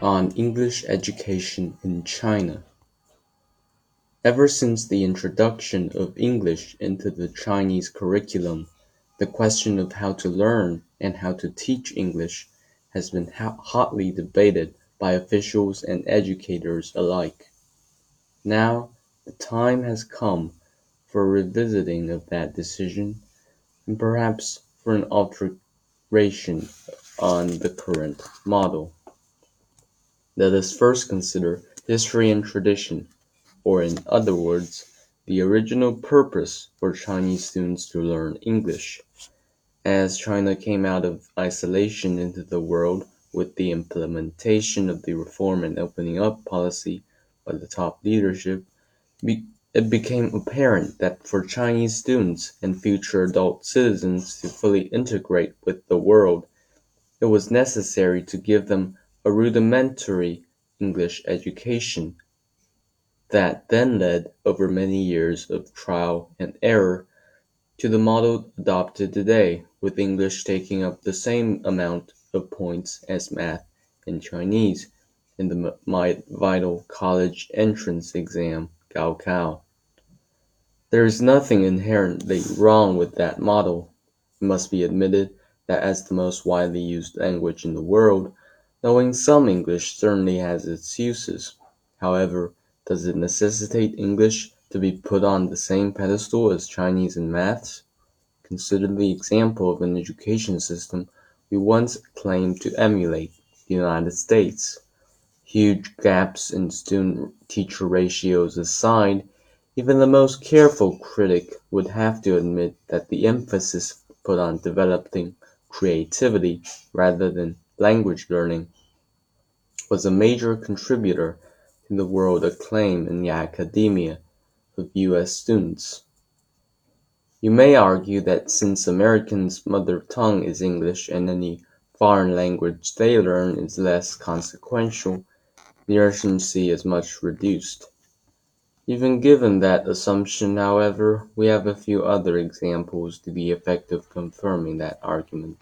on English education in China. Ever since the introduction of English into the Chinese curriculum, the question of how to learn and how to teach English has been hotly debated by officials and educators alike. Now the time has come for revisiting of that decision, and perhaps for an alteration on the current model. Let us first consider history and tradition, or in other words, the original purpose for Chinese students to learn English. As China came out of isolation into the world with the implementation of the reform and opening up policy by the top leadership, it became apparent that for Chinese students and future adult citizens to fully integrate with the world, it was necessary to give them a rudimentary English education that then led, over many years of trial and error, to the model adopted today, with English taking up the same amount of points as math and Chinese in the vital college entrance exam, Gaokao. There is nothing inherently wrong with that model. It must be admitted that as the most widely used language in the world, knowing some English certainly has its uses. However, does it necessitate English to be put on the same pedestal as Chinese and maths? Consider the example of an education system we once claimed to emulate, the United States. Huge gaps in student teacher ratios aside, even the most careful critic would have to admit that the emphasis put on developing creativity rather than language learning was a major contributor to the world acclaim in the academia of U.S. students. You may argue that since Americans' mother tongue is English and any foreign language they learn is less consequential, the urgency is much reduced. Even given that assumption, however, we have a few other examples to the effect of confirming that argument.